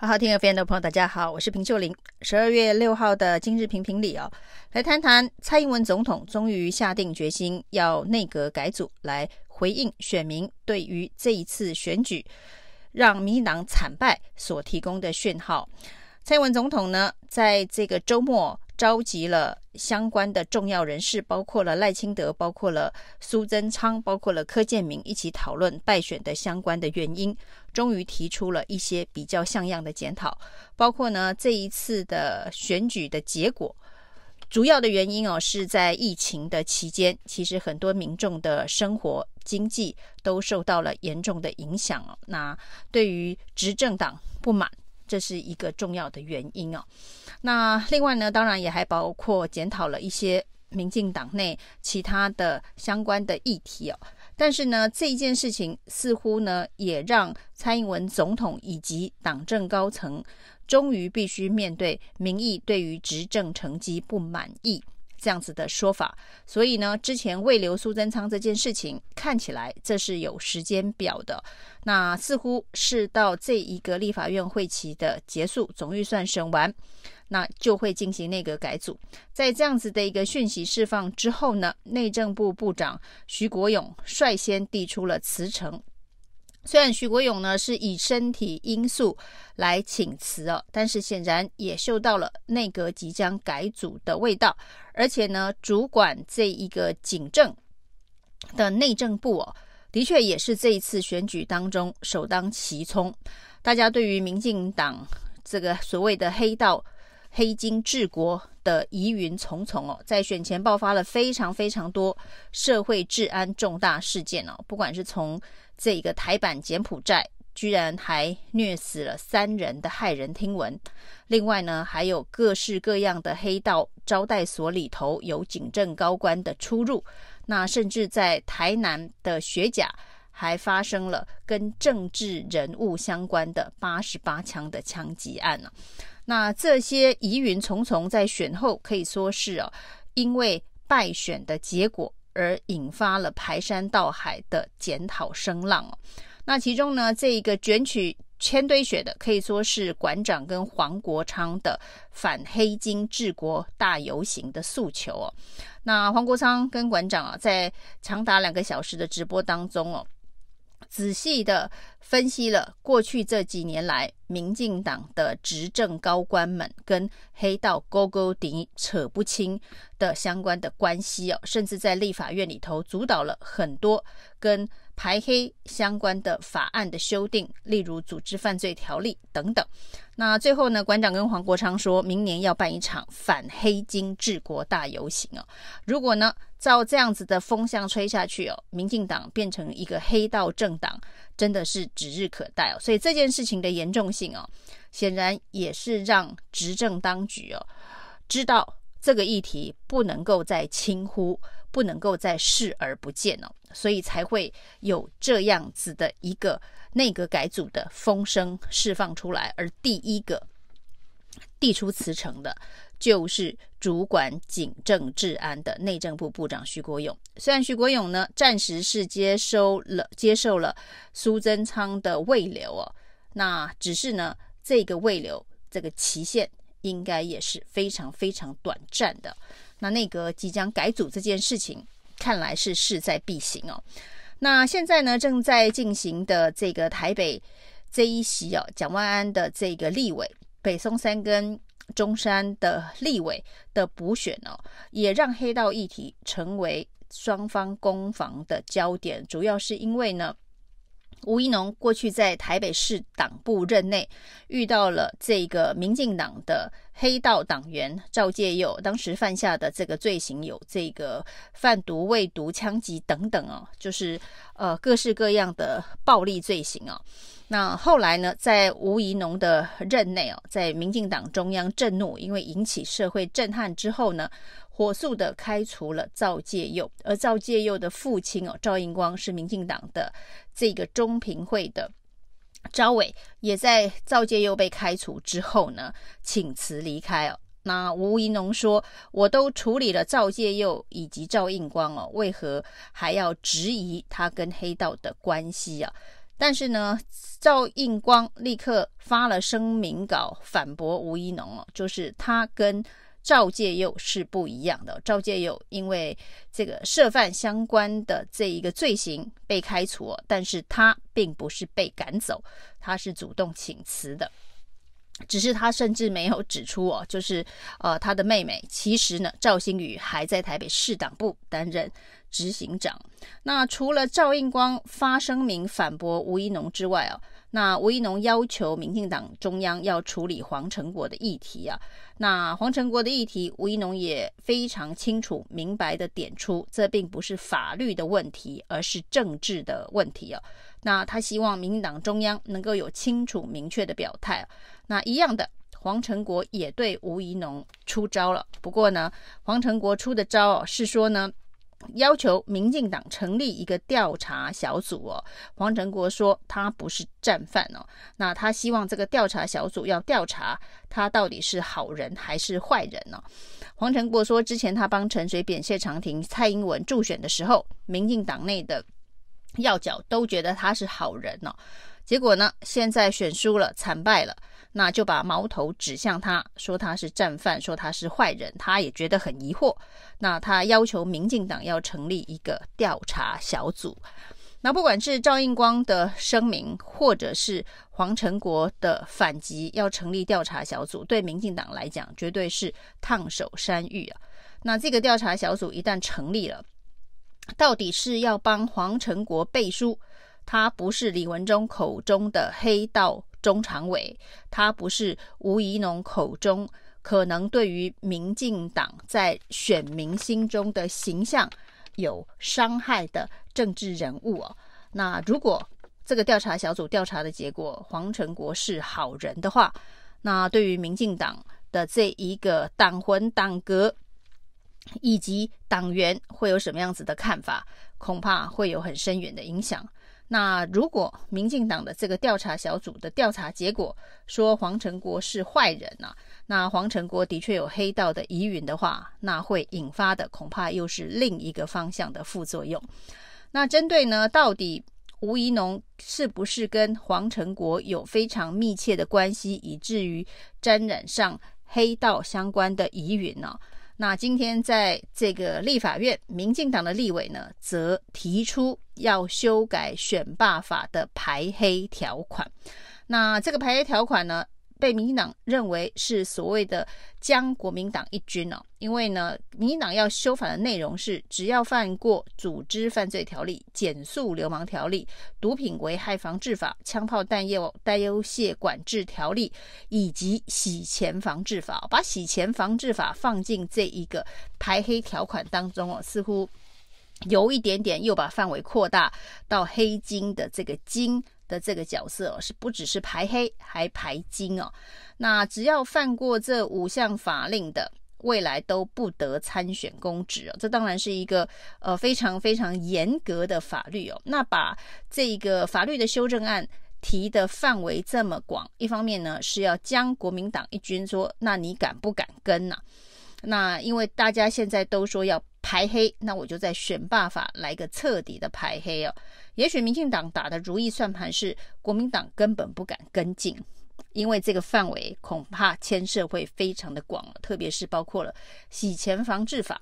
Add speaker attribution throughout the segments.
Speaker 1: 好好听 FM 的朋友，大家好，我是平秀玲。十二月六号的今日评评里哦，来谈谈蔡英文总统终于下定决心要内阁改组，来回应选民对于这一次选举让民进党惨败所提供的讯号。蔡英文总统呢，在这个周末。召集了相关的重要人士，包括了赖清德，包括了苏贞昌，包括了柯建铭，一起讨论败选的相关的原因，终于提出了一些比较像样的检讨，包括呢这一次的选举的结果，主要的原因哦是在疫情的期间，其实很多民众的生活经济都受到了严重的影响哦，那对于执政党不满。这是一个重要的原因哦。那另外呢，当然也还包括检讨了一些民进党内其他的相关的议题哦。但是呢，这一件事情似乎呢，也让蔡英文总统以及党政高层终于必须面对民意对于执政成绩不满意。这样子的说法，所以呢，之前未留苏贞昌这件事情看起来这是有时间表的，那似乎是到这一个立法院会期的结束，总预算审完，那就会进行内阁改组。在这样子的一个讯息释放之后呢，内政部部长徐国勇率先递出了辞呈。虽然徐国勇呢是以身体因素来请辞哦，但是显然也嗅到了内阁即将改组的味道，而且呢，主管这一个警政的内政部哦，的确也是这一次选举当中首当其冲。大家对于民进党这个所谓的黑道黑金治国的疑云重重哦，在选前爆发了非常非常多社会治安重大事件哦，不管是从这个台版柬埔寨居然还虐死了三人的骇人听闻，另外呢，还有各式各样的黑道招待所里头有警政高官的出入，那甚至在台南的学甲还发生了跟政治人物相关的八十八枪的枪击案呢。那这些疑云重重，在选后可以说是哦，因为败选的结果。而引发了排山倒海的检讨声浪哦。那其中呢，这一个卷起千堆雪的，可以说是馆长跟黄国昌的反黑金治国大游行的诉求哦。那黄国昌跟馆长啊，在长达两个小时的直播当中哦。仔细的分析了过去这几年来民进党的执政高官们跟黑道勾勾底扯不清的相关的关系哦，甚至在立法院里头主导了很多跟排黑相关的法案的修订，例如组织犯罪条例等等。那最后呢，馆长跟黄国昌说明年要办一场反黑金治国大游行哦。如果呢，照这样子的风向吹下去哦，民进党变成一个黑道政党，真的是指日可待哦。所以这件事情的严重性哦，显然也是让执政当局哦知道这个议题不能够再轻忽，不能够再视而不见哦，所以才会有这样子的一个内阁改组的风声释放出来，而第一个递出辞呈的。就是主管警政治安的内政部部长徐国勇。虽然徐国勇呢，暂时是接收了接受了苏贞昌的慰留哦，那只是呢，这个慰留这个期限应该也是非常非常短暂的。那内阁即将改组这件事情，看来是势在必行哦。那现在呢，正在进行的这个台北这一席哦，蒋万安的这个立委北松山跟。中山的立委的补选哦，也让黑道议题成为双方攻防的焦点。主要是因为呢，吴怡农过去在台北市党部任内遇到了这个民进党的黑道党员赵介佑，当时犯下的这个罪行有这个贩毒、未毒、枪击等等哦，就是呃各式各样的暴力罪行哦。那后来呢，在吴怡农的任内哦，在民进党中央震怒，因为引起社会震撼之后呢，火速的开除了赵介佑，而赵介佑的父亲哦，赵应光是民进党的这个中评会的招委，也在赵介佑被开除之后呢，请辞离开哦。那吴怡农说：“我都处理了赵介佑以及赵应光哦，为何还要质疑他跟黑道的关系啊？”但是呢，赵应光立刻发了声明稿反驳吴怡农哦，就是他跟赵介佑是不一样的。赵介佑因为这个涉犯相关的这一个罪行被开除，但是他并不是被赶走，他是主动请辞的。只是他甚至没有指出哦，就是呃他的妹妹其实呢，赵新宇还在台北市党部担任执行长。那除了赵应光发声明反驳吴一农之外哦，那吴怡农要求民进党中央要处理黄成国的议题啊。那黄成国的议题，吴怡农也非常清楚明白的点出，这并不是法律的问题，而是政治的问题哦。那他希望民进党中央能够有清楚明确的表态。那一样的，黄成国也对吴怡农出招了。不过呢，黄成国出的招哦，是说呢，要求民进党成立一个调查小组哦。黄成国说他不是战犯哦，那他希望这个调查小组要调查他到底是好人还是坏人呢？黄成国说，之前他帮陈水扁、谢长廷、蔡英文助选的时候，民进党内的要角都觉得他是好人哦。结果呢，现在选输了，惨败了。那就把矛头指向他，说他是战犯，说他是坏人，他也觉得很疑惑。那他要求民进党要成立一个调查小组。那不管是赵应光的声明，或者是黄成国的反击，要成立调查小组，对民进党来讲绝对是烫手山芋啊。那这个调查小组一旦成立了，到底是要帮黄成国背书，他不是李文忠口中的黑道中常委，他不是吴怡农口中可能对于民进党在选民心中的形象有伤害的政治人物哦。那如果这个调查小组调查的结果，黄成国是好人的话，那对于民进党的这一个党魂党格以及党员会有什么样子的看法？恐怕会有很深远的影响。那如果民进党的这个调查小组的调查结果说黄成国是坏人呐、那黄成国的确有黑道的疑云的话，那会引发的恐怕又是另一个方向的副作用。那针对呢，到底吴怡农是不是跟黄成国有非常密切的关系，以至于沾染上黑道相关的疑云呢？那今天在这个立法院，民进党的立委呢，则提出要修改选罢法的排黑条款。那这个排黑条款呢，被民进党认为是所谓的将国民党一军哦，因为呢，民进党要修法的内容是，只要犯过组织犯罪条例、检肃流氓条例、毒品危害防治法、枪炮弹药代谢管制条例以及洗钱防治法，把洗钱防治法放进这一个排黑条款当中哦，似乎有一点点又把范围扩大到黑金的这个金。的这个角色哦，是不只是排黑，还排金哦。那只要犯过这五项法令的，未来都不得参选公职哦。这当然是一个呃非常非常严格的法律哦。那把这个法律的修正案提的范围这么广，一方面呢是要将国民党一军说，那你敢不敢跟呢、那因为大家现在都说要排黑，那我就在选罢法来个彻底的排黑哦。也许民进党打的如意算盘是国民党根本不敢跟进，因为这个范围恐怕牵涉会非常的广了，特别是包括了洗钱防治法。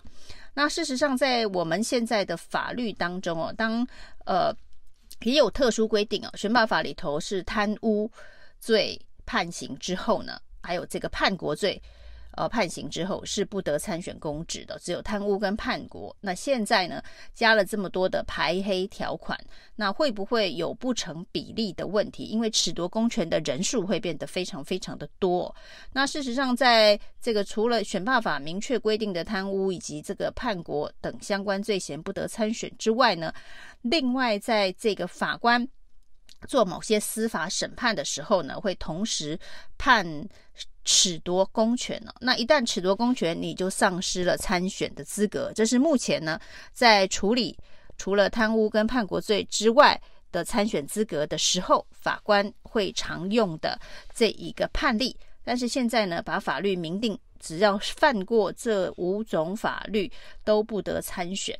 Speaker 1: 那事实上，在我们现在的法律当中哦，当呃也有特殊规定哦，选罢法里头是贪污罪判刑之后呢，还有这个叛国罪。呃，判刑之后是不得参选公职的，只有贪污跟叛国。那现在呢，加了这么多的排黑条款，那会不会有不成比例的问题？因为褫夺公权的人数会变得非常非常的多。那事实上，在这个除了选罢法明确规定的贪污以及这个叛国等相关罪嫌不得参选之外呢，另外在这个法官做某些司法审判的时候呢，会同时判。褫夺公权呢？那一旦褫夺公权，你就丧失了参选的资格。这是目前呢，在处理除了贪污跟叛国罪之外的参选资格的时候，法官会常用的这一个判例。但是现在呢，把法律明定，只要犯过这五种法律都不得参选，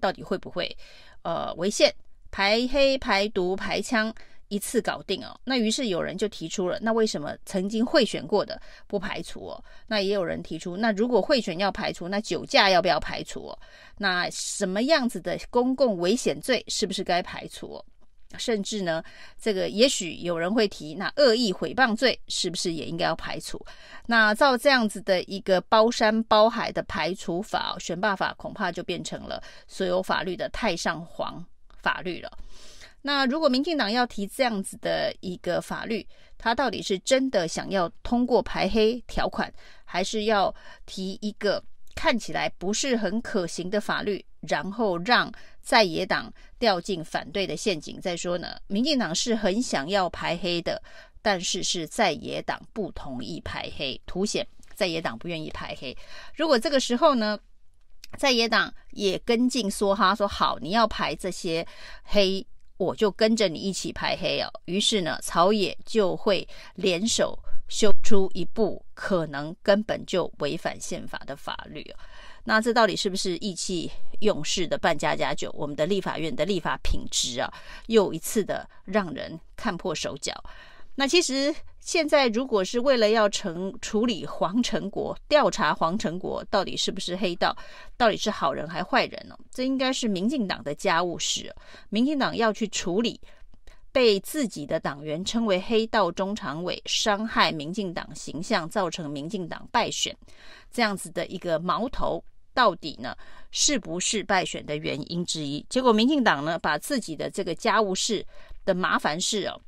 Speaker 1: 到底会不会呃违宪、排黑、排毒、排枪？一次搞定哦。那于是有人就提出了，那为什么曾经贿选过的不排除哦？那也有人提出，那如果贿选要排除，那酒驾要不要排除哦？那什么样子的公共危险罪是不是该排除哦？甚至呢，这个也许有人会提，那恶意诽谤罪是不是也应该要排除？那照这样子的一个包山包海的排除法，选罢法恐怕就变成了所有法律的太上皇法律了。那如果民进党要提这样子的一个法律，他到底是真的想要通过排黑条款，还是要提一个看起来不是很可行的法律，然后让在野党掉进反对的陷阱？再说呢，民进党是很想要排黑的，但是是在野党不同意排黑，凸显在野党不愿意排黑。如果这个时候呢，在野党也跟进说哈，说好，你要排这些黑。我就跟着你一起排黑哦，于是呢，朝野就会联手修出一部可能根本就违反宪法的法律哦。那这到底是不是意气用事的扮家家酒？我们的立法院的立法品质啊，又一次的让人看破手脚。那其实现在，如果是为了要成处理黄成国，调查黄成国到底是不是黑道，到底是好人还坏人呢？这应该是民进党的家务事。民进党要去处理被自己的党员称为黑道中常委，伤害民进党形象，造成民进党败选这样子的一个矛头，到底呢是不是败选的原因之一？结果民进党呢把自己的这个家务事的麻烦事哦。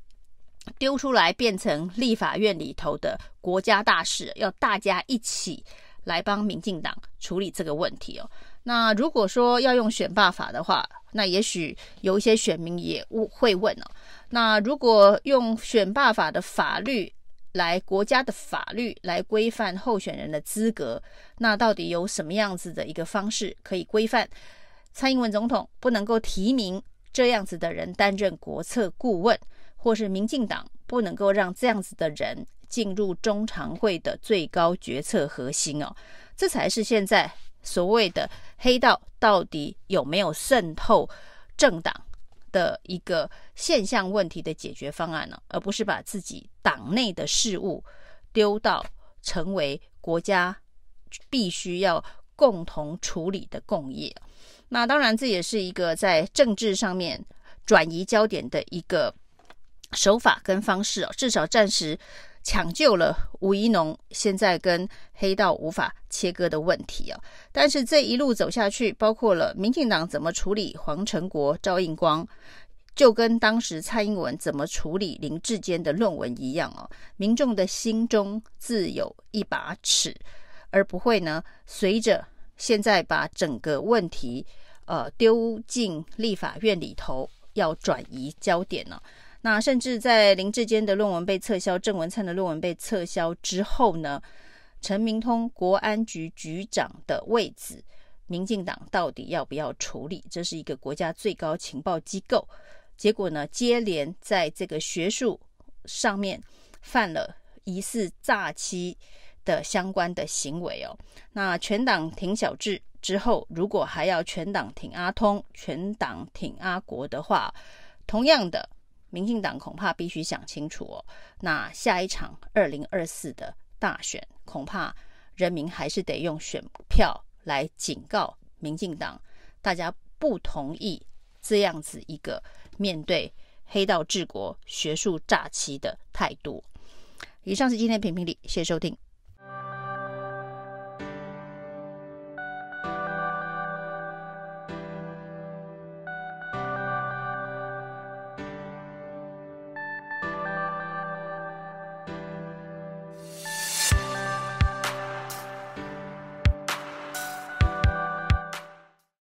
Speaker 1: 丢出来变成立法院里头的国家大事，要大家一起来帮民进党处理这个问题哦。那如果说要用选罢法的话，那也许有一些选民也会问哦。那如果用选罢法的法律来国家的法律来规范候选人的资格，那到底有什么样子的一个方式可以规范蔡英文总统不能够提名这样子的人担任国策顾问？或是民进党不能够让这样子的人进入中常会的最高决策核心哦，这才是现在所谓的黑道到底有没有渗透政党的一个现象问题的解决方案呢？而不是把自己党内的事务丢到成为国家必须要共同处理的共业。那当然，这也是一个在政治上面转移焦点的一个。手法跟方式哦，至少暂时抢救了吴怡农现在跟黑道无法切割的问题哦。但是这一路走下去，包括了民进党怎么处理黄成国、赵应光，就跟当时蔡英文怎么处理林志坚的论文一样哦。民众的心中自有一把尺，而不会呢随着现在把整个问题呃丢进立法院里头，要转移焦点呢。那甚至在林志坚的论文被撤销，郑文灿的论文被撤销之后呢，陈明通国安局局长的位置，民进党到底要不要处理？这是一个国家最高情报机构，结果呢，接连在这个学术上面犯了疑似诈欺的相关的行为哦。那全党挺小智之后，如果还要全党挺阿通、全党挺阿国的话，同样的。民进党恐怕必须想清楚哦，那下一场二零二四的大选，恐怕人民还是得用选票来警告民进党，大家不同意这样子一个面对黑道治国、学术诈欺的态度。以上是今天的评评理，谢谢收听。